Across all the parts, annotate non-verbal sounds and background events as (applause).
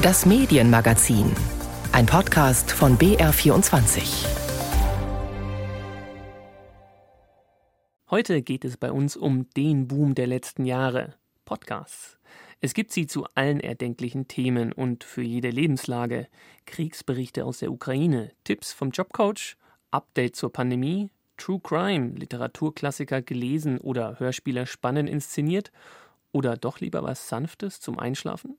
Das Medienmagazin. Ein Podcast von BR24. Heute geht es bei uns um den Boom der letzten Jahre. Podcasts. Es gibt sie zu allen erdenklichen Themen und für jede Lebenslage. Kriegsberichte aus der Ukraine, Tipps vom Jobcoach, Update zur Pandemie, True Crime, Literaturklassiker gelesen oder Hörspiele spannend inszeniert oder doch lieber was Sanftes zum Einschlafen?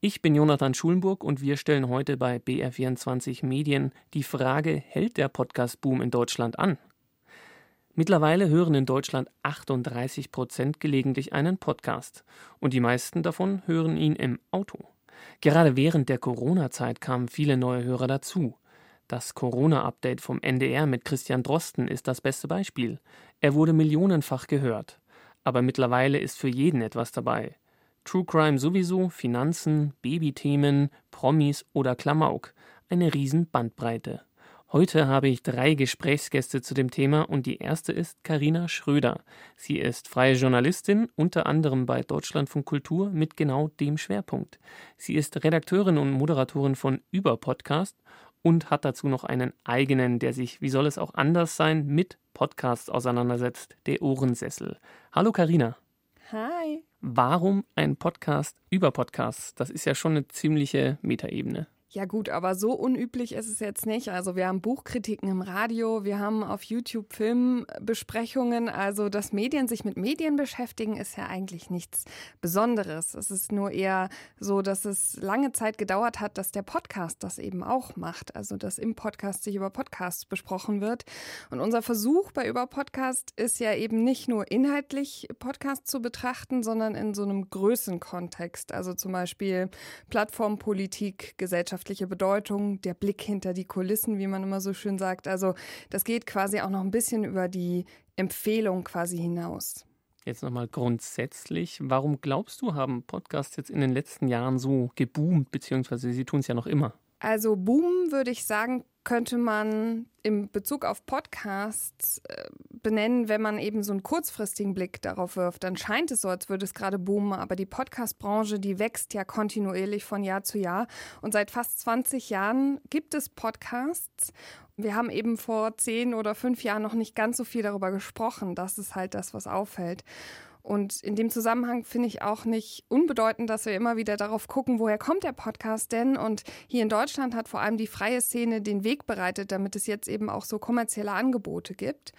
Ich bin Jonathan Schulenburg und wir stellen heute bei BR24 Medien die Frage, hält der Podcast-Boom in Deutschland an? Mittlerweile hören in Deutschland 38 Prozent gelegentlich einen Podcast und die meisten davon hören ihn im Auto. Gerade während der Corona-Zeit kamen viele neue Hörer dazu. Das Corona-Update vom NDR mit Christian Drosten ist das beste Beispiel. Er wurde millionenfach gehört. Aber mittlerweile ist für jeden etwas dabei. True Crime sowieso, Finanzen, Babythemen, Promis oder Klamauk. Eine riesen Bandbreite. Heute habe ich drei Gesprächsgäste zu dem Thema und die erste ist Karina Schröder. Sie ist freie Journalistin, unter anderem bei Deutschlandfunk Kultur mit genau dem Schwerpunkt. Sie ist Redakteurin und Moderatorin von Über Podcast und hat dazu noch einen eigenen, der sich, wie soll es auch anders sein, mit Podcasts auseinandersetzt, der Ohrensessel. Hallo Karina. Hi. Warum ein Podcast über Podcasts? Das ist ja schon eine ziemliche Metaebene. Ja gut, aber so unüblich ist es jetzt nicht. Also wir haben Buchkritiken im Radio, wir haben auf YouTube Filmbesprechungen. Also dass Medien sich mit Medien beschäftigen, ist ja eigentlich nichts Besonderes. Es ist nur eher so, dass es lange Zeit gedauert hat, dass der Podcast das eben auch macht. Also dass im Podcast sich über Podcasts besprochen wird. Und unser Versuch bei über Podcast ist ja eben nicht nur inhaltlich Podcast zu betrachten, sondern in so einem Größenkontext. Also zum Beispiel Plattformpolitik, Gesellschaft gesellschaftliche Bedeutung, der Blick hinter die Kulissen, wie man immer so schön sagt. Also das geht quasi auch noch ein bisschen über die Empfehlung quasi hinaus. Jetzt nochmal grundsätzlich, warum glaubst du, haben Podcasts jetzt in den letzten Jahren so geboomt, beziehungsweise sie tun es ja noch immer? Also Boom würde ich sagen, könnte man im Bezug auf Podcasts äh, benennen, wenn man eben so einen kurzfristigen Blick darauf wirft. Dann scheint es so, als würde es gerade boomen, aber die Podcast-Branche, die wächst ja kontinuierlich von Jahr zu Jahr. Und seit fast 20 Jahren gibt es Podcasts. Wir haben eben vor zehn oder fünf Jahren noch nicht ganz so viel darüber gesprochen. Das ist halt das, was auffällt. Und in dem Zusammenhang finde ich auch nicht unbedeutend, dass wir immer wieder darauf gucken, woher kommt der Podcast denn? Und hier in Deutschland hat vor allem die freie Szene den Weg bereitet, damit es jetzt eben auch so kommerzielle Angebote gibt.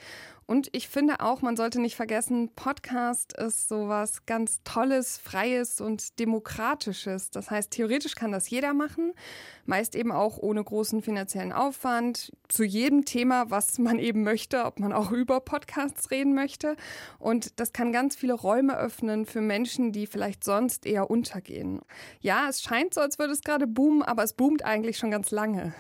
Und ich finde auch, man sollte nicht vergessen, Podcast ist sowas ganz Tolles, Freies und Demokratisches. Das heißt, theoretisch kann das jeder machen, meist eben auch ohne großen finanziellen Aufwand, zu jedem Thema, was man eben möchte, ob man auch über Podcasts reden möchte. Und das kann ganz viele Räume öffnen für Menschen, die vielleicht sonst eher untergehen. Ja, es scheint so, als würde es gerade boomen, aber es boomt eigentlich schon ganz lange.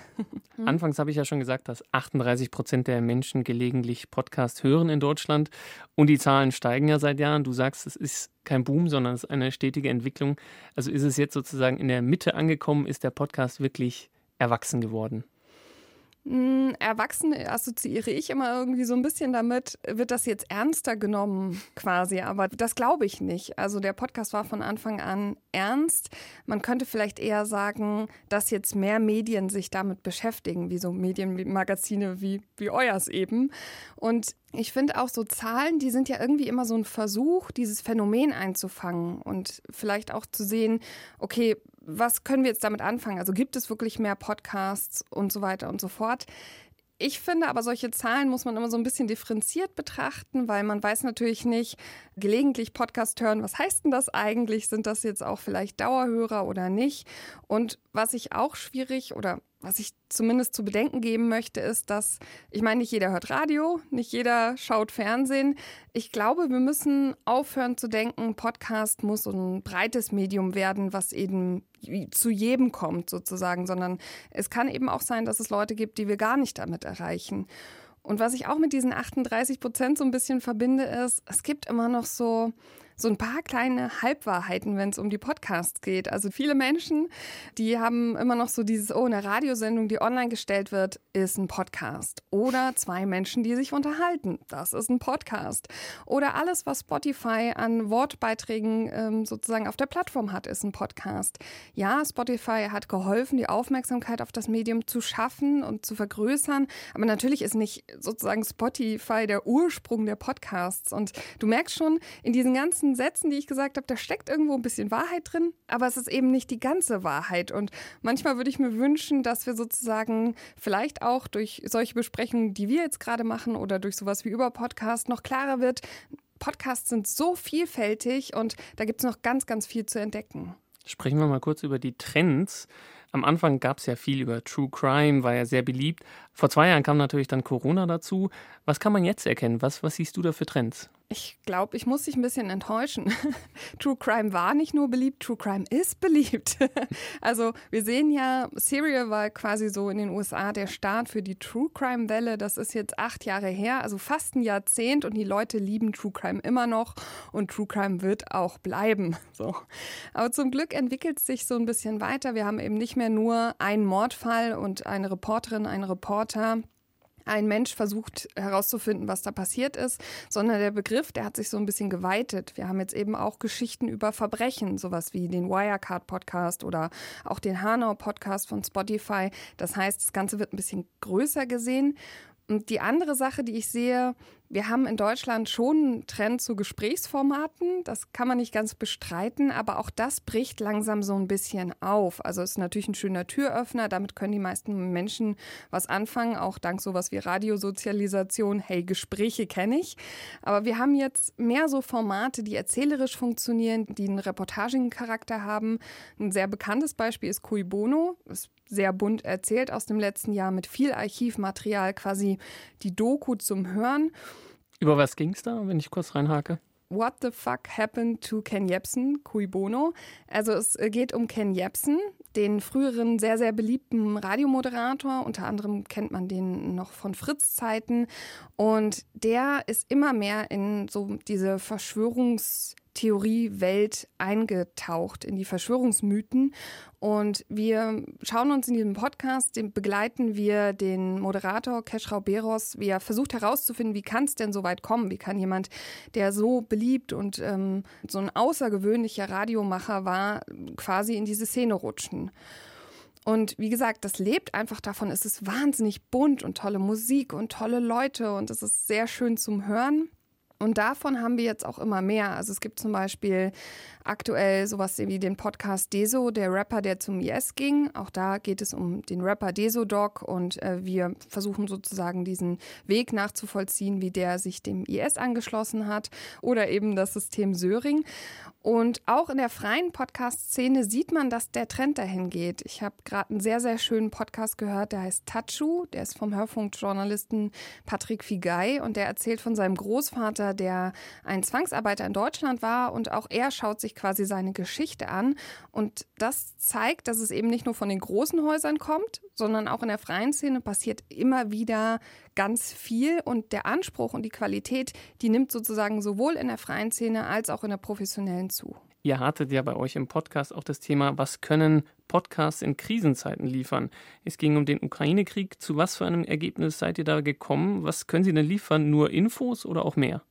Anfangs habe ich ja schon gesagt, dass 38 Prozent der Menschen gelegentlich Podcasts Podcast hören in Deutschland. Und die Zahlen steigen ja seit Jahren. Du sagst, es ist kein Boom, sondern es ist eine stetige Entwicklung. Also ist es jetzt sozusagen in der Mitte angekommen, ist der Podcast wirklich erwachsen geworden? Hm, Erwachsene assoziiere ich immer irgendwie so ein bisschen damit, wird das jetzt ernster genommen quasi, aber das glaube ich nicht. Also der Podcast war von Anfang an ernst. Man könnte vielleicht eher sagen, dass jetzt mehr Medien sich damit beschäftigen, wie so Medienmagazine wie, wie euers eben. Und ich finde auch so Zahlen, die sind ja irgendwie immer so ein Versuch, dieses Phänomen einzufangen und vielleicht auch zu sehen, okay, was können wir jetzt damit anfangen? Also gibt es wirklich mehr Podcasts und so weiter und so fort? Ich finde aber, solche Zahlen muss man immer so ein bisschen differenziert betrachten, weil man weiß natürlich nicht, gelegentlich Podcast hören, was heißt denn das eigentlich? Sind das jetzt auch vielleicht Dauerhörer oder nicht? Und was ich auch schwierig oder was ich zumindest zu bedenken geben möchte, ist, dass, ich meine, nicht jeder hört Radio, nicht jeder schaut Fernsehen. Ich glaube, wir müssen aufhören zu denken, Podcast muss ein breites Medium werden, was eben zu jedem kommt sozusagen, sondern es kann eben auch sein, dass es Leute gibt, die wir gar nicht damit erreichen. Und was ich auch mit diesen 38 Prozent so ein bisschen verbinde, ist, es gibt immer noch so so ein paar kleine Halbwahrheiten, wenn es um die Podcasts geht. Also viele Menschen, die haben immer noch so dieses, oh, eine Radiosendung, die online gestellt wird, ist ein Podcast. Oder zwei Menschen, die sich unterhalten, das ist ein Podcast. Oder alles, was Spotify an Wortbeiträgen ähm, sozusagen auf der Plattform hat, ist ein Podcast. Ja, Spotify hat geholfen, die Aufmerksamkeit auf das Medium zu schaffen und zu vergrößern. Aber natürlich ist nicht sozusagen Spotify der Ursprung der Podcasts. Und du merkst schon, in diesen ganzen ganzen Sätzen, die ich gesagt habe, da steckt irgendwo ein bisschen Wahrheit drin, aber es ist eben nicht die ganze Wahrheit. Und manchmal würde ich mir wünschen, dass wir sozusagen vielleicht auch durch solche Besprechungen, die wir jetzt gerade machen oder durch sowas wie über Podcast noch klarer wird, Podcasts sind so vielfältig und da gibt es noch ganz, ganz viel zu entdecken. Sprechen wir mal kurz über die Trends. Am Anfang gab es ja viel über True Crime, war ja sehr beliebt. Vor zwei Jahren kam natürlich dann Corona dazu. Was kann man jetzt erkennen? Was, was siehst du da für Trends? Ich glaube, ich muss dich ein bisschen enttäuschen. (laughs) True Crime war nicht nur beliebt, True Crime ist beliebt. (laughs) also wir sehen ja, Serial war quasi so in den USA der Start für die True Crime-Welle. Das ist jetzt acht Jahre her, also fast ein Jahrzehnt und die Leute lieben True Crime immer noch und True Crime wird auch bleiben. (laughs) So. Aber zum Glück entwickelt es sich so ein bisschen weiter. Wir haben eben nicht mehr nur einen Mordfall und eine Reporterin, einen Reporter ein Mensch versucht herauszufinden, was da passiert ist, sondern der Begriff, der hat sich so ein bisschen geweitet. Wir haben jetzt eben auch Geschichten über Verbrechen, sowas wie den Wirecard Podcast oder auch den Hanau Podcast von Spotify. Das heißt, das Ganze wird ein bisschen größer gesehen. Und die andere Sache, die ich sehe, wir haben in Deutschland schon einen Trend zu Gesprächsformaten. Das kann man nicht ganz bestreiten, aber auch das bricht langsam so ein bisschen auf. Also ist natürlich ein schöner Türöffner. Damit können die meisten Menschen was anfangen, auch dank sowas wie Radiosozialisation. Hey, Gespräche kenne ich. Aber wir haben jetzt mehr so Formate, die erzählerisch funktionieren, die einen reportagigen Charakter haben. Ein sehr bekanntes Beispiel ist Cui Bono. Das sehr bunt erzählt aus dem letzten Jahr mit viel Archivmaterial, quasi die Doku zum Hören. Über was ging es da, wenn ich kurz reinhake? What the fuck happened to Ken Jebsen, Cui Bono? Also es äh, geht um Ken Jebsen, den früheren sehr, sehr beliebten Radiomoderator. Unter anderem kennt man den noch von Fritz-Zeiten. Und der ist immer mehr in so diese Verschwörungs- Theoriewelt eingetaucht, in die Verschwörungsmythen. Und wir schauen uns in diesem Podcast, den begleiten wir den Moderator Keschrau Beros, wie er versucht herauszufinden, wie kann es denn so weit kommen? Wie kann jemand, der so beliebt und ähm, so ein außergewöhnlicher Radiomacher war, quasi in diese Szene rutschen? Und wie gesagt, das lebt einfach davon. Es ist wahnsinnig bunt und tolle Musik und tolle Leute und es ist sehr schön zum Hören. Und davon haben wir jetzt auch immer mehr. Also es gibt zum Beispiel aktuell sowas wie den Podcast Deso, der Rapper, der zum IS ging. Auch da geht es um den Rapper Deso Dog und äh, wir versuchen sozusagen diesen Weg nachzuvollziehen, wie der sich dem IS angeschlossen hat oder eben das System Söring. Und auch in der freien Podcast-Szene sieht man, dass der Trend dahin geht. Ich habe gerade einen sehr, sehr schönen Podcast gehört, der heißt Tachu. Der ist vom Hörfunkjournalisten Patrick Figay und der erzählt von seinem Großvater, der ein Zwangsarbeiter in Deutschland war. Und auch er schaut sich quasi seine Geschichte an. Und das zeigt, dass es eben nicht nur von den großen Häusern kommt, sondern auch in der freien Szene passiert immer wieder ganz viel. Und der Anspruch und die Qualität, die nimmt sozusagen sowohl in der freien Szene als auch in der professionellen zu. Ihr hattet ja bei euch im Podcast auch das Thema, was können Podcasts in Krisenzeiten liefern? Es ging um den Ukraine-Krieg. Zu was für einem Ergebnis seid ihr da gekommen? Was können Sie denn liefern? Nur Infos oder auch mehr?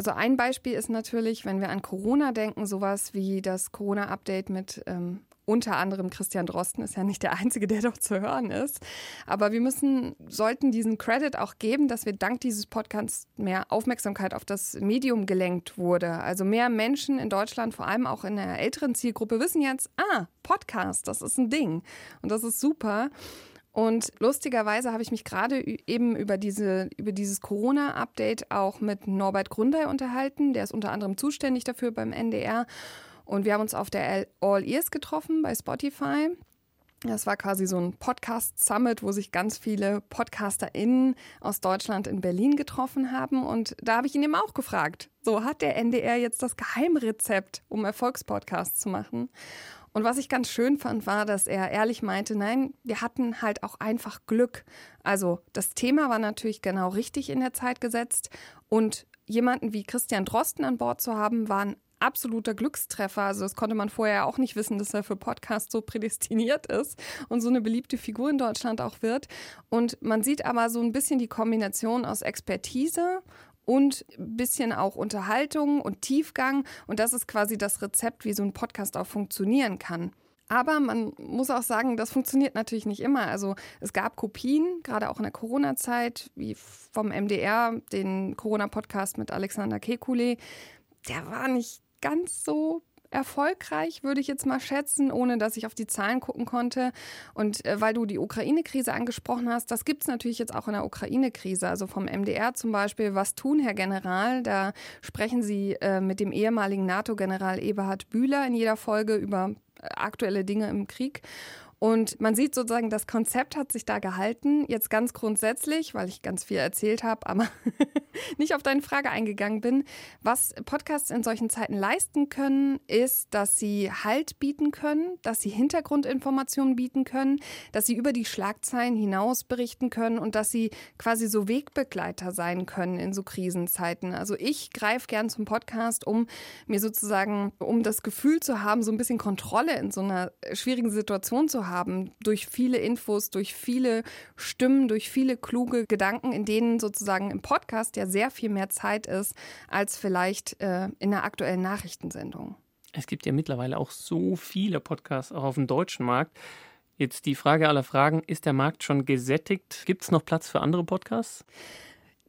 Also ein Beispiel ist natürlich, wenn wir an Corona denken, sowas wie das Corona-Update mit ähm, unter anderem Christian Drosten ist ja nicht der Einzige, der doch zu hören ist. Aber wir müssen, sollten diesen Credit auch geben, dass wir dank dieses Podcasts mehr Aufmerksamkeit auf das Medium gelenkt wurde. Also mehr Menschen in Deutschland, vor allem auch in der älteren Zielgruppe, wissen jetzt, ah, Podcast, das ist ein Ding. Und das ist super. Und lustigerweise habe ich mich gerade eben über, diese, über dieses Corona-Update auch mit Norbert Grundei unterhalten. Der ist unter anderem zuständig dafür beim NDR. Und wir haben uns auf der All Ears getroffen bei Spotify. Das war quasi so ein Podcast-Summit, wo sich ganz viele PodcasterInnen aus Deutschland in Berlin getroffen haben. Und da habe ich ihn eben auch gefragt, so hat der NDR jetzt das Geheimrezept, um Erfolgspodcasts zu machen? Und was ich ganz schön fand, war, dass er ehrlich meinte, nein, wir hatten halt auch einfach Glück. Also das Thema war natürlich genau richtig in der Zeit gesetzt und jemanden wie Christian Drosten an Bord zu haben, war ein absoluter Glückstreffer. Also das konnte man vorher auch nicht wissen, dass er für Podcasts so prädestiniert ist und so eine beliebte Figur in Deutschland auch wird. Und man sieht aber so ein bisschen die Kombination aus Expertise und ein bisschen auch Unterhaltung und Tiefgang. Und das ist quasi das Rezept, wie so ein Podcast auch funktionieren kann. Aber man muss auch sagen, das funktioniert natürlich nicht immer. Also es gab Kopien, gerade auch in der Corona-Zeit, wie vom MDR, den Corona-Podcast mit Alexander Kekulé. Der war nicht ganz so erfolgreich, würde ich jetzt mal schätzen, ohne dass ich auf die Zahlen gucken konnte. Und äh, weil du die Ukraine-Krise angesprochen hast, das gibt es natürlich jetzt auch in der Ukraine-Krise. Also vom MDR zum Beispiel, was tun, Herr General? Da sprechen Sie äh, mit dem ehemaligen NATO-General Eberhard Bühler in jeder Folge über äh, aktuelle Dinge im Krieg. Und man sieht sozusagen, das Konzept hat sich da gehalten. Jetzt ganz grundsätzlich, weil ich ganz viel erzählt habe, aber (laughs) nicht auf deine Frage eingegangen bin. Was Podcasts in solchen Zeiten leisten können, ist, dass sie Halt bieten können, dass sie Hintergrundinformationen bieten können, dass sie über die Schlagzeilen hinaus berichten können und dass sie quasi so Wegbegleiter sein können in so Krisenzeiten. Also ich greife gern zum Podcast, um mir sozusagen, um das Gefühl zu haben, so ein bisschen Kontrolle in so einer schwierigen Situation zu haben haben, durch viele Infos, durch viele Stimmen, durch viele kluge Gedanken, in denen sozusagen im Podcast ja sehr viel mehr Zeit ist als vielleicht äh, in der aktuellen Nachrichtensendung. Es gibt ja mittlerweile auch so viele Podcasts, auch auf dem deutschen Markt. Jetzt die Frage aller Fragen, ist der Markt schon gesättigt? Gibt es noch Platz für andere Podcasts?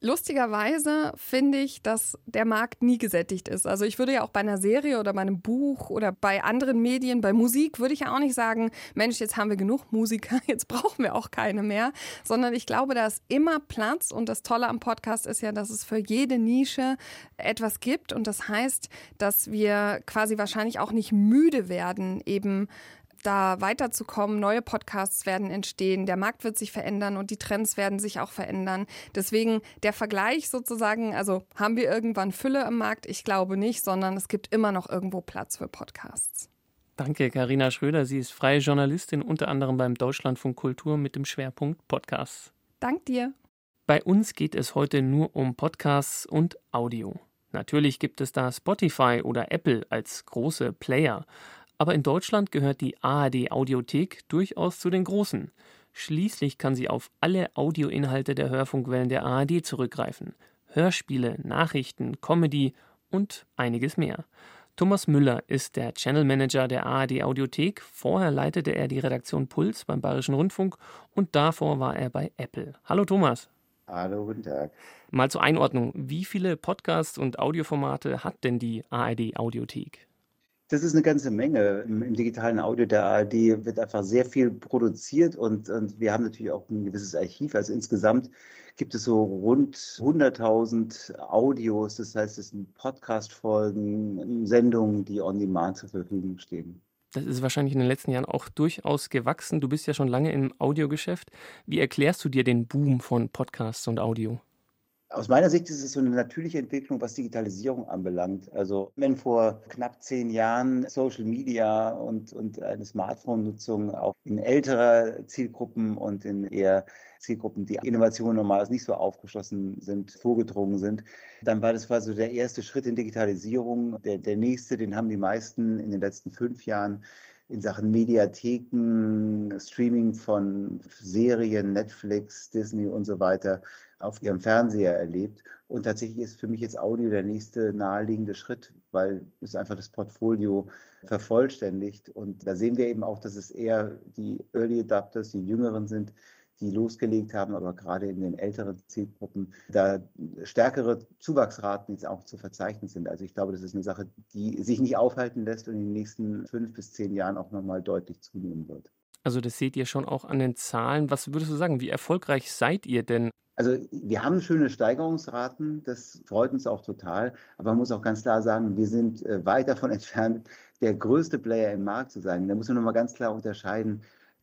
Lustigerweise finde ich, dass der Markt nie gesättigt ist. Also ich würde ja auch bei einer Serie oder bei einem Buch oder bei anderen Medien, bei Musik, würde ich ja auch nicht sagen, Mensch, jetzt haben wir genug Musiker, (laughs) jetzt brauchen wir auch keine mehr, sondern ich glaube, da ist immer Platz. Und das Tolle am Podcast ist ja, dass es für jede Nische etwas gibt. Und das heißt, dass wir quasi wahrscheinlich auch nicht müde werden, eben da weiterzukommen. Neue Podcasts werden entstehen, der Markt wird sich verändern und die Trends werden sich auch verändern. Deswegen der Vergleich sozusagen, also haben wir irgendwann Fülle im Markt? Ich glaube nicht, sondern es gibt immer noch irgendwo Platz für Podcasts. Danke, Karina Schröder. Sie ist freie Journalistin, unter anderem beim Deutschlandfunk Kultur mit dem Schwerpunkt Podcasts. Dank dir. Bei uns geht es heute nur um Podcasts und Audio. Natürlich gibt es da Spotify oder Apple als große Player. Aber in Deutschland gehört die ARD Audiothek durchaus zu den großen. Schließlich kann sie auf alle Audioinhalte der Hörfunkwellen der ARD zurückgreifen. Hörspiele, Nachrichten, Comedy und einiges mehr. Thomas Müller ist der Channel Manager der ARD Audiothek. Vorher leitete er die Redaktion Puls beim Bayerischen Rundfunk und davor war er bei Apple. Hallo Thomas. Hallo, guten Tag. Mal zur Einordnung. Wie viele Podcasts und Audioformate hat denn die ARD Audiothek? Das ist eine ganze Menge. Im, Im, digitalen Audio der ARD wird einfach sehr viel produziert und, und, wir haben natürlich auch ein gewisses Archiv. Also insgesamt gibt es so rund 100.000 Audios, das heißt, es sind Podcast-Folgen, Sendungen, die on demand zur Verfügung stehen. Das ist wahrscheinlich in den letzten Jahren auch durchaus gewachsen. Du bist ja schon lange im Audiogeschäft. Wie erklärst du dir den Boom von Podcasts und Audio? Aus meiner Sicht ist es so eine natürliche Entwicklung, was Digitalisierung anbelangt. Also wenn vor knapp zehn Jahren Social Media und, und eine Smartphone-Nutzung auch in älterer Zielgruppen und in eher Zielgruppen, die Innovationen normalerweise nicht so aufgeschlossen sind, vorgedrungen sind, dann war das quasi der erste Schritt in Digitalisierung. Der, der nächste, den haben die meisten in den letzten fünf Jahren in Sachen Mediatheken, Streaming von Serien, Netflix, Disney und so weiter auf ihrem Fernseher erlebt. Und tatsächlich ist für mich jetzt Audio der nächste naheliegende Schritt, weil es einfach das Portfolio vervollständigt. Und da sehen wir eben auch, dass es eher die Early Adapters, die Jüngeren sind, die losgelegt haben, aber gerade in den älteren Zielgruppen da stärkere Zuwachsraten jetzt auch zu verzeichnen sind. Also ich glaube, das ist eine Sache, die sich nicht aufhalten lässt und in den nächsten fünf bis zehn Jahren auch nochmal deutlich zunehmen wird. Also das seht ihr schon auch an den Zahlen. Was würdest du sagen, wie erfolgreich seid ihr denn? Also wir haben schöne Steigerungsraten, das freut uns auch total. Aber man muss auch ganz klar sagen, wir sind äh, weit davon (laughs) entfernt, der größte Player im Markt zu sein. Da muss man nochmal ganz klar unterscheiden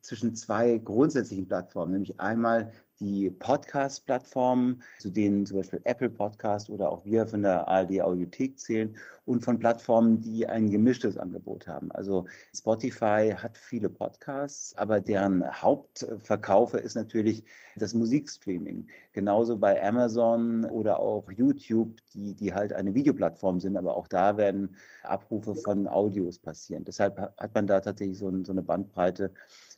zwischen zwei grundsätzlichen Plattformen, nämlich einmal die Podcast-Plattformen, zu denen zum Beispiel Apple Podcast oder auch wir von der ARD Audiothek zählen und von Plattformen, die ein gemischtes Angebot haben. Also Spotify hat viele Podcasts, aber deren Hauptverkaufe ist natürlich das Musikstreaming. Genauso bei Amazon oder auch YouTube, die, die halt eine Videoplattform sind, aber auch da werden Abrufe von Audios passieren. Deshalb hat man da tatsächlich so, so eine Bandbreite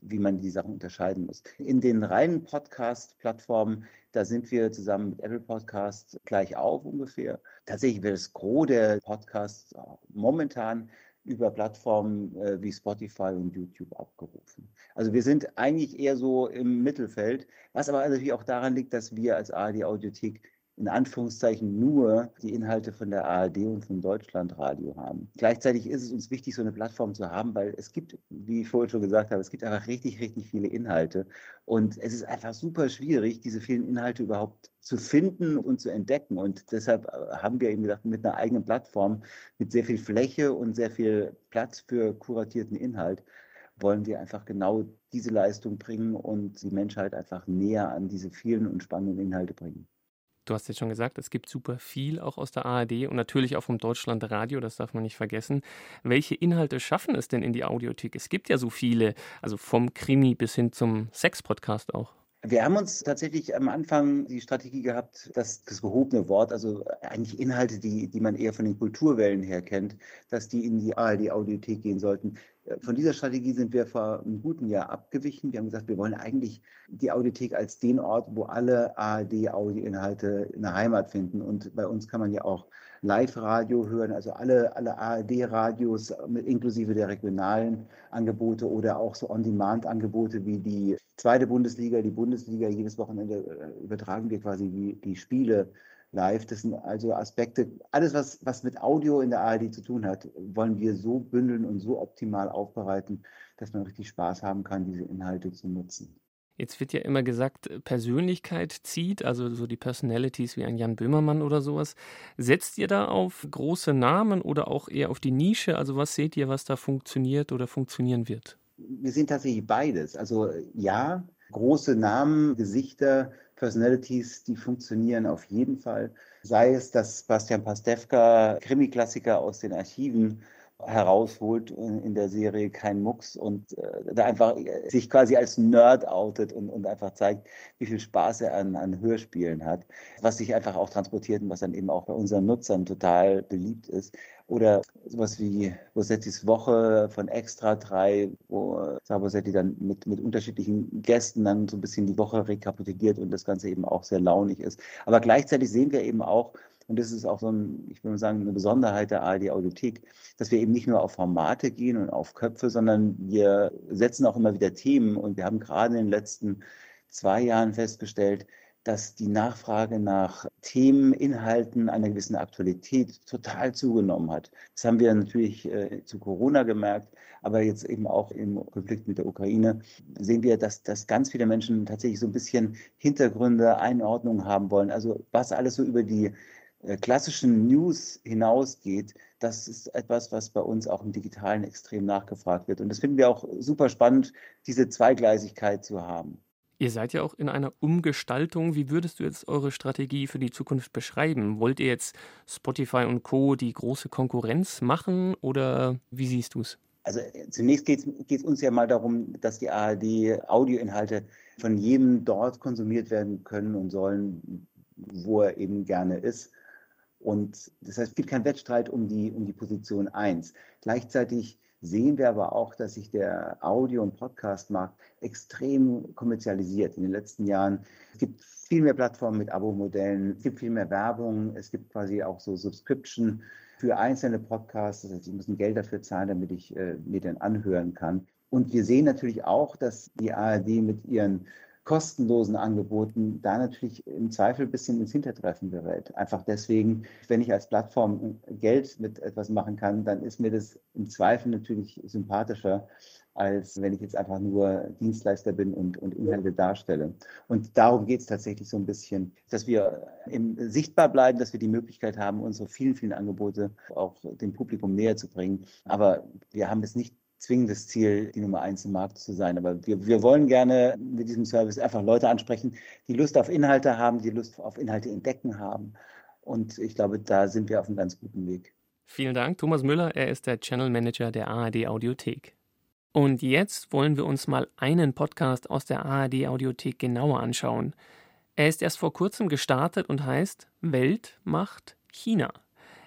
wie man die Sachen unterscheiden muss. In den reinen Podcast-Plattformen, da sind wir zusammen mit Apple Podcast gleich auf ungefähr. Tatsächlich wird das Gros der Podcasts momentan über Plattformen äh, wie Spotify und YouTube abgerufen. Also wir sind eigentlich eher so im Mittelfeld, was aber natürlich auch daran liegt, dass wir als ARD Audiothek in Anführungszeichen nur die Inhalte von der ARD und von Deutschlandradio haben. Gleichzeitig ist es uns wichtig, so eine Plattform zu haben, weil es gibt, wie ich vorhin schon gesagt habe, es gibt einfach richtig, richtig viele Inhalte. Und es ist einfach super schwierig, diese vielen Inhalte überhaupt zu finden und zu entdecken. Und deshalb äh, haben wir eben gesagt, mit einer eigenen Plattform, mit sehr viel Fläche und sehr viel Platz für kuratierten Inhalt, wollen wir einfach genau diese Leistung bringen und die Menschheit einfach näher an diese vielen und spannenden Inhalte bringen. Du hast jetzt schon gesagt, es gibt super viel auch aus der ARD und natürlich auch vom Deutschlandradio, das darf man nicht vergessen. Welche Inhalte schaffen es denn in die Audiothek? Es gibt ja so viele, also vom Krimi bis hin zum Sex-Podcast auch. Wir haben uns tatsächlich am Anfang die Strategie gehabt, dass das gehobene Wort, also eigentlich Inhalte, die, die man eher von den Kulturwellen her kennt, dass die in die ARD-Audiothek gehen sollten. Von dieser Strategie sind wir vor einem guten Jahr abgewichen. Wir haben gesagt, wir wollen eigentlich die Audiothek als den Ort, wo alle ARD-Audioinhalte eine Heimat finden. Und bei uns kann man ja auch Live-Radio hören, also alle, alle ARD-Radios inklusive der regionalen Angebote oder auch so On-Demand-Angebote wie die zweite Bundesliga, die Bundesliga. Jedes Wochenende äh, übertragen wir quasi die, die Spiele live. Das sind also Aspekte, alles, was, was mit Audio in der ARD zu tun hat, wollen wir so bündeln und so optimal aufbereiten, dass man richtig Spaß haben kann, diese Inhalte zu nutzen. Jetzt wird ja immer gesagt, Persönlichkeit zieht, also so die Personalities wie ein Jan Böhmermann oder sowas. Setzt ihr da auf große Namen oder auch eher auf die Nische? Also was seht ihr, was da funktioniert oder funktionieren wird? Wir sehen tatsächlich beides. Also ja, große Namen, Gesichter, Personalities, die funktionieren auf jeden Fall. Sei es, dass Bastian Pastewka Krimi-Klassiker aus den Archiven herausholt in der Serie Kein Mucks und äh, da einfach äh, sich quasi als Nerd outet und, und einfach zeigt, wie viel Spaß er an, an Hörspielen hat, was sich einfach auch transportiert und was dann eben auch bei unseren Nutzern total beliebt ist. Oder sowas wie Bosettis Woche von Extra 3, wo Sabosetti dann mit, mit unterschiedlichen Gästen dann so ein bisschen die Woche rekapituliert und das Ganze eben auch sehr launig ist. Aber gleichzeitig sehen wir eben auch, und das ist auch so ein, ich würde sagen, eine Besonderheit der ARD Audiothek, dass wir eben nicht nur auf Formate gehen und auf Köpfe, sondern wir setzen auch immer wieder Themen. Und wir haben gerade in den letzten zwei Jahren festgestellt, dass die Nachfrage nach Themen, Inhalten einer gewissen Aktualität total zugenommen hat. Das haben wir natürlich äh, zu Corona gemerkt, aber jetzt eben auch im Konflikt mit der Ukraine sehen wir, dass, dass ganz viele Menschen tatsächlich so ein bisschen Hintergründe, Einordnungen haben wollen. Also was alles so über die äh, klassischen News hinausgeht, das ist etwas, was bei uns auch im Digitalen extrem nachgefragt wird. Und das finden wir auch super spannend, diese Zweigleisigkeit zu haben. Ihr seid ja auch in einer Umgestaltung. Wie würdest du jetzt eure Strategie für die Zukunft beschreiben? Wollt ihr jetzt Spotify und Co. die große Konkurrenz machen oder wie siehst du es? Also äh, zunächst geht es uns ja mal darum, dass die ARD Audioinhalte von jedem dort konsumiert werden können und sollen, wo er eben gerne ist. Und das heißt, es gibt keinen Wettstreit um die, um die Position 1. Gleichzeitig sehen wir aber auch, dass sich der Audio- und Podcast-Markt extrem kommerzialisiert in den letzten Jahren. Es gibt viel mehr Plattformen mit Abo-Modellen, es gibt viel mehr Werbung, es gibt quasi auch so Subscription für einzelne Podcasts. Das heißt, ich muss ein Geld dafür zahlen, damit ich äh, mir den anhören kann. Und wir sehen natürlich auch, dass die ARD mit ihren kostenlosen Angeboten da natürlich im Zweifel ein bisschen ins Hintertreffen gerät. Einfach deswegen, wenn ich als Plattform Geld mit etwas machen kann, dann ist mir das im Zweifel natürlich sympathischer, als wenn ich jetzt einfach nur Dienstleister bin und, und Inhalte darstelle. Und darum geht es tatsächlich so ein bisschen, dass wir im, sichtbar bleiben, dass wir die Möglichkeit haben, unsere vielen, vielen Angebote auch dem Publikum näher zu bringen. Aber wir haben es nicht zwingendes Ziel, die Nummer eins im Markt zu sein. Aber wir, wir wollen gerne mit diesem Service einfach Leute ansprechen, die Lust auf Inhalte haben, die Lust auf Inhalte entdecken haben. Und ich glaube, da sind wir auf einem ganz guten Weg. Vielen Dank, Thomas Müller. Er ist der Channel Manager der ARD Audiothek. Und jetzt wollen wir uns mal einen Podcast aus der ARD Audiothek genauer anschauen. Er ist erst vor kurzem gestartet und heißt Welt macht China.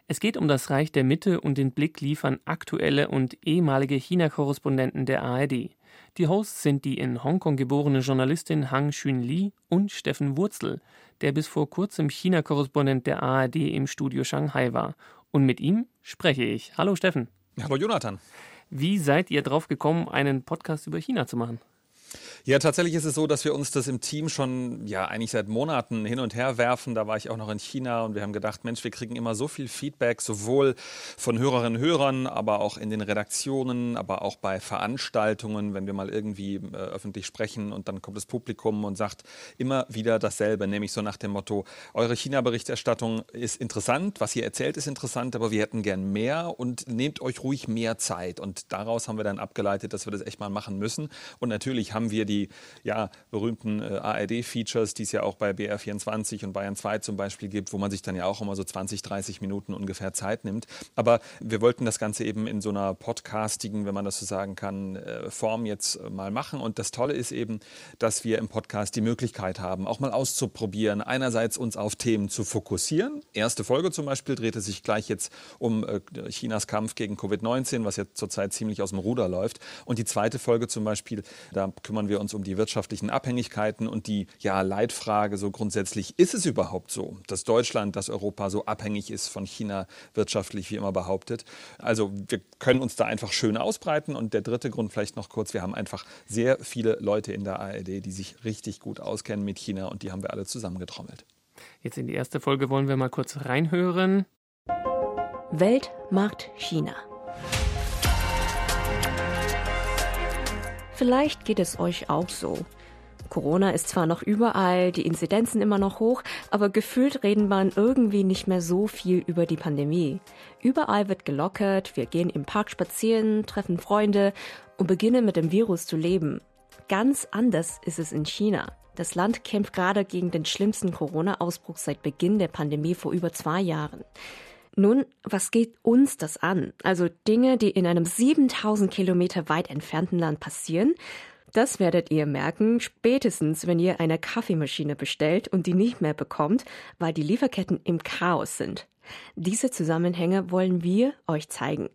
Es geht um das Reich der Mitte und den Blick liefern aktuelle und ehemalige China-Korrespondenten der ARD. Die Hosts sind die in Hongkong geborene Journalistin Hang Xun Li und Steffen Wurzel, der bis vor kurzem China-Korrespondent der ARD im Studio Shanghai war. Und mit ihm spreche ich. Hallo Steffen. Hallo Jonathan. Wie seid ihr drauf gekommen, einen Podcast über China zu machen? Ja, tatsächlich ist es so, dass wir uns das im Team schon ja eigentlich seit Monaten hin und her werfen. Da war ich auch noch in China und wir haben gedacht, Mensch, wir kriegen immer so viel Feedback, sowohl von Hörerinnen und Hörern, aber auch in den Redaktionen, aber auch bei Veranstaltungen, wenn wir mal irgendwie äh, öffentlich sprechen und dann kommt das Publikum und sagt immer wieder dasselbe, nämlich so nach dem Motto, eure China-Berichterstattung ist interessant, was ihr erzählt ist interessant, aber wir hätten gern mehr und nehmt euch ruhig mehr Zeit. Und daraus haben wir dann abgeleitet, dass wir das echt mal machen müssen. Und natürlich haben wir die ja, berühmten äh, ARD-Features, die es ja auch bei BR24 und Bayern 2 zum Beispiel gibt, wo man sich dann ja auch immer so 20, 30 Minuten ungefähr Zeit nimmt. Aber wir wollten das Ganze eben in so einer podcastigen, wenn man das so sagen kann, äh, Form jetzt äh, mal machen. Und das Tolle ist eben, dass wir im Podcast die Möglichkeit haben, auch mal auszuprobieren, einerseits uns auf Themen zu fokussieren. Erste Folge zum Beispiel drehte sich gleich jetzt um äh, Chinas Kampf gegen Covid-19, was jetzt zurzeit ziemlich aus dem Ruder läuft. Und die zweite Folge zum Beispiel, da kümmern wir uns uns um die wirtschaftlichen Abhängigkeiten und die ja, Leitfrage so grundsätzlich, ist es überhaupt so, dass Deutschland, dass Europa so abhängig ist von China wirtschaftlich, wie immer behauptet? Also wir können uns da einfach schön ausbreiten. Und der dritte Grund vielleicht noch kurz, wir haben einfach sehr viele Leute in der ARD, die sich richtig gut auskennen mit China und die haben wir alle zusammengetrommelt. Jetzt in die erste Folge wollen wir mal kurz reinhören. Weltmarkt China. Vielleicht geht es euch auch so. Corona ist zwar noch überall, die Inzidenzen immer noch hoch, aber gefühlt reden man irgendwie nicht mehr so viel über die Pandemie. Überall wird gelockert, wir gehen im Park spazieren, treffen Freunde und beginnen mit dem Virus zu leben. Ganz anders ist es in China. Das Land kämpft gerade gegen den schlimmsten Corona-Ausbruch seit Beginn der Pandemie vor über zwei Jahren. Nun, was geht uns das an? Also Dinge, die in einem 7000 Kilometer weit entfernten Land passieren, das werdet ihr merken, spätestens, wenn ihr eine Kaffeemaschine bestellt und die nicht mehr bekommt, weil die Lieferketten im Chaos sind. Diese Zusammenhänge wollen wir euch zeigen.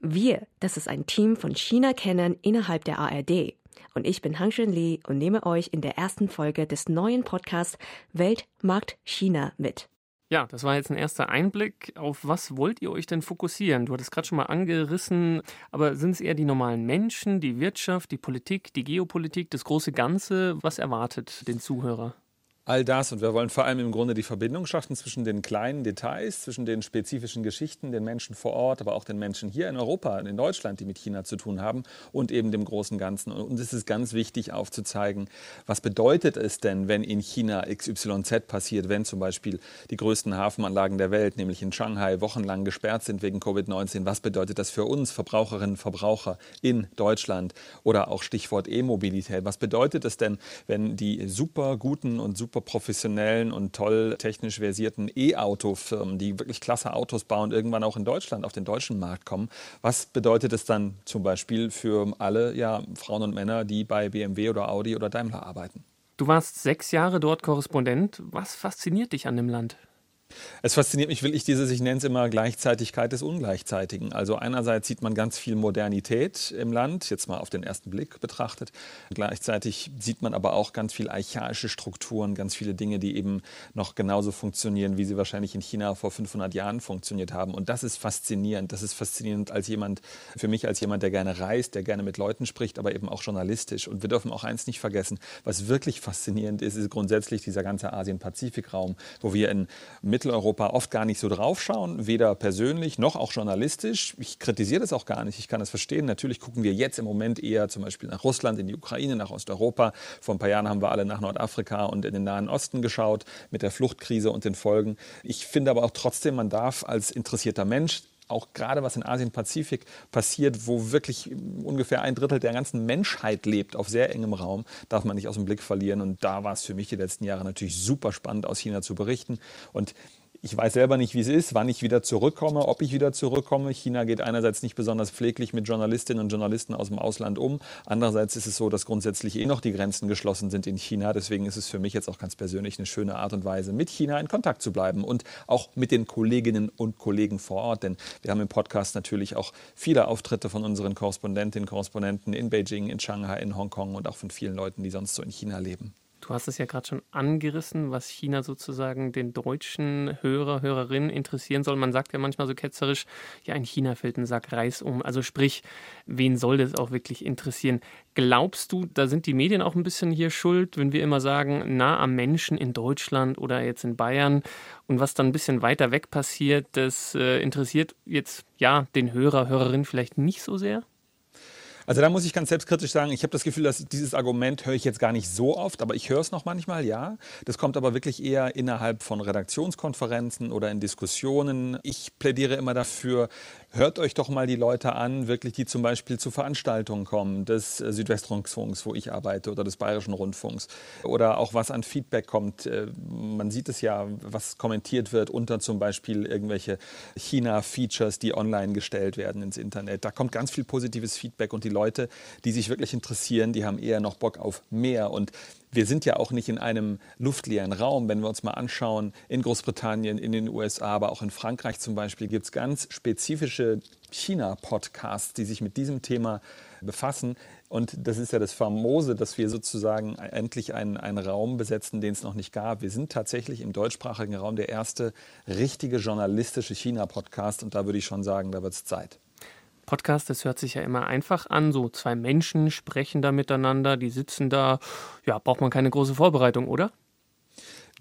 Wir, das ist ein Team von China-Kennern innerhalb der ARD. Und ich bin Hang Shun Li und nehme euch in der ersten Folge des neuen Podcasts Weltmarkt China mit. Ja, das war jetzt ein erster Einblick. Auf was wollt ihr euch denn fokussieren? Du hattest gerade schon mal angerissen, aber sind es eher die normalen Menschen, die Wirtschaft, die Politik, die Geopolitik, das große Ganze? Was erwartet den Zuhörer? All das und wir wollen vor allem im Grunde die Verbindung schaffen zwischen den kleinen Details, zwischen den spezifischen Geschichten, den Menschen vor Ort, aber auch den Menschen hier in Europa, in Deutschland, die mit China zu tun haben und eben dem großen Ganzen. Und es ist ganz wichtig aufzuzeigen, was bedeutet es denn, wenn in China XYZ passiert, wenn zum Beispiel die größten Hafenanlagen der Welt, nämlich in Shanghai, wochenlang gesperrt sind wegen Covid-19. Was bedeutet das für uns, Verbraucherinnen und Verbraucher in Deutschland oder auch Stichwort E-Mobilität? Was bedeutet es denn, wenn die super guten und super super professionellen und toll technisch versierten E-Auto-Firmen, die wirklich klasse Autos bauen, irgendwann auch in Deutschland auf den deutschen Markt kommen. Was bedeutet es dann zum Beispiel für alle ja, Frauen und Männer, die bei BMW oder Audi oder Daimler arbeiten? Du warst sechs Jahre dort Korrespondent. Was fasziniert dich an dem Land? Es fasziniert mich wirklich dieses, ich nenne es immer Gleichzeitigkeit des Ungleichzeitigen. Also einerseits sieht man ganz viel Modernität im Land, jetzt mal auf den ersten Blick betrachtet. Gleichzeitig sieht man aber auch ganz viel archaische Strukturen, ganz viele Dinge, die eben noch genauso funktionieren, wie sie wahrscheinlich in China vor 500 Jahren funktioniert haben. Und das ist faszinierend. Das ist faszinierend als jemand, für mich als jemand, der gerne reist, der gerne mit Leuten spricht, aber eben auch journalistisch. Und wir dürfen auch eins nicht vergessen, was wirklich faszinierend ist, ist grundsätzlich dieser ganze Asien-Pazifik-Raum, wo wir in Mitteleuropa oft gar nicht so draufschauen, weder persönlich noch auch journalistisch. Ich kritisiere das auch gar nicht, ich kann das verstehen. Natürlich gucken wir jetzt im Moment eher zum Beispiel nach Russland, in die Ukraine, nach Osteuropa. Vor ein paar Jahren haben wir alle nach Nordafrika und in den Nahen Osten geschaut mit der Fluchtkrise und den Folgen. Ich finde aber auch trotzdem, man darf als interessierter Mensch auch gerade was in Asien-Pazifik passiert, wo wirklich ungefähr ein Drittel der ganzen Menschheit lebt, auf sehr engem Raum, darf man nicht aus dem Blick verlieren. Und da war es für mich die letzten Jahre natürlich super spannend, aus China zu berichten. Und ich weiß selber nicht, wie es ist, wann ich wieder zurückkomme, ob ich wieder zurückkomme. China geht einerseits nicht besonders pfleglich mit Journalistinnen und Journalisten aus dem Ausland um. Andererseits ist es so, dass grundsätzlich eh noch die Grenzen geschlossen sind in China. Deswegen ist es für mich jetzt auch ganz persönlich eine schöne Art und Weise, mit China in Kontakt zu bleiben und auch mit den Kolleginnen und Kollegen vor Ort. Denn wir haben im Podcast natürlich auch viele Auftritte von unseren Korrespondentinnen und Korrespondenten in Beijing, in Shanghai, in Hongkong und auch von vielen Leuten, die sonst so in China leben. Du hast es ja gerade schon angerissen, was China sozusagen den deutschen Hörer, Hörerinnen interessieren soll. Man sagt ja manchmal so ketzerisch, ja, in China fällt ein Sack Reis um. Also sprich, wen soll das auch wirklich interessieren? Glaubst du, da sind die Medien auch ein bisschen hier schuld, wenn wir immer sagen, nah am Menschen in Deutschland oder jetzt in Bayern und was dann ein bisschen weiter weg passiert, das äh, interessiert jetzt ja den Hörer, Hörerin vielleicht nicht so sehr? Also da muss ich ganz selbstkritisch sagen, ich habe das Gefühl, dass dieses Argument höre ich jetzt gar nicht so oft, aber ich höre es noch manchmal, ja. Das kommt aber wirklich eher innerhalb von Redaktionskonferenzen oder in Diskussionen. Ich plädiere immer dafür, hört euch doch mal die Leute an, wirklich, die zum Beispiel zu Veranstaltungen kommen, des äh, Südwestrundfunks, wo ich arbeite, oder des Bayerischen Rundfunks. Oder auch was an Feedback kommt. Äh, man sieht es ja, was kommentiert wird unter zum Beispiel irgendwelche China-Features, die online gestellt werden ins Internet. Da kommt ganz viel positives Feedback und die Leute, die sich wirklich interessieren, die haben eher noch Bock auf mehr. Und wir sind ja auch nicht in einem luftleeren Raum. Wenn wir uns mal anschauen, in Großbritannien, in den USA, aber auch in Frankreich zum Beispiel, gibt es ganz spezifische China-Podcasts, die sich mit diesem Thema befassen. Und das ist ja das Famose, dass wir sozusagen endlich einen, einen Raum besetzen, den es noch nicht gab. Wir sind tatsächlich im deutschsprachigen Raum der erste richtige journalistische China-Podcast. Und da würde ich schon sagen, da wird es Zeit. Podcast, das hört sich ja immer einfach an. So zwei Menschen sprechen da miteinander, die sitzen da. Ja, braucht man keine große Vorbereitung, oder?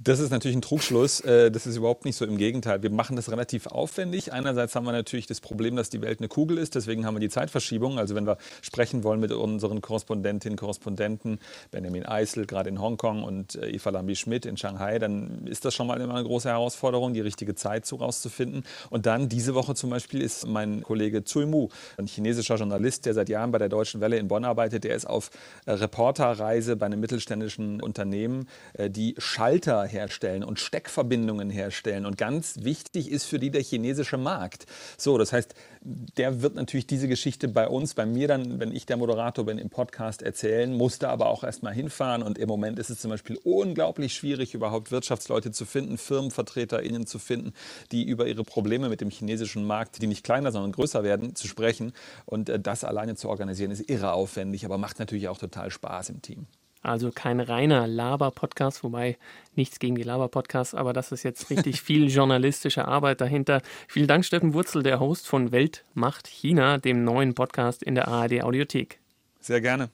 Das ist natürlich ein Trugschluss. Äh, das ist überhaupt nicht so. Im Gegenteil. Wir machen das relativ aufwendig. Einerseits haben wir natürlich das Problem, dass die Welt eine Kugel ist. Deswegen haben wir die Zeitverschiebung. Also wenn wir sprechen wollen mit unseren Korrespondentinnen, Korrespondenten, Benjamin Eisel, gerade in Hongkong und äh, Eva Lambi-Schmidt in Shanghai, dann ist das schon mal immer eine große Herausforderung, die richtige Zeit so rauszufinden. Und dann diese Woche zum Beispiel ist mein Kollege Cui Mu, ein chinesischer Journalist, der seit Jahren bei der Deutschen Welle in Bonn arbeitet. Der ist auf äh, Reporterreise bei einem mittelständischen Unternehmen, die Schalter herstellen und Steckverbindungen herstellen. Und ganz wichtig ist für die der chinesische Markt. So, das heißt, der wird natürlich diese Geschichte bei uns, bei mir dann, wenn ich der Moderator bin, im Podcast erzählen, musste aber auch erst mal hinfahren. Und im Moment ist es zum Beispiel unglaublich schwierig, überhaupt Wirtschaftsleute zu finden, FirmenvertreterInnen zu finden, die über ihre Probleme mit dem chinesischen Markt, die nicht kleiner, sondern größer werden, zu sprechen. Und äh, das alleine zu organisieren, ist irre aufwendig, aber macht natürlich auch total Spaß im Team. Also kein reiner Laber-Podcast, wobei nichts gegen die Laber-Podcasts, aber das ist jetzt richtig viel (laughs) journalistische Arbeit dahinter. Vielen Dank, Steffen Wurzel, der Host von Welt macht China, dem neuen Podcast in der ARD Audiothek. Sehr gerne.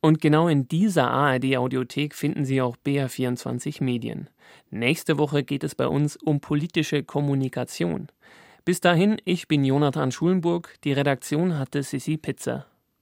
Und genau in dieser ARD Audiothek finden Sie auch BR24 Medien. Nächste Woche geht es bei uns um politische Kommunikation. Bis dahin, ich bin Jonathan Schulenburg, die Redaktion hatte Sissi Pizza.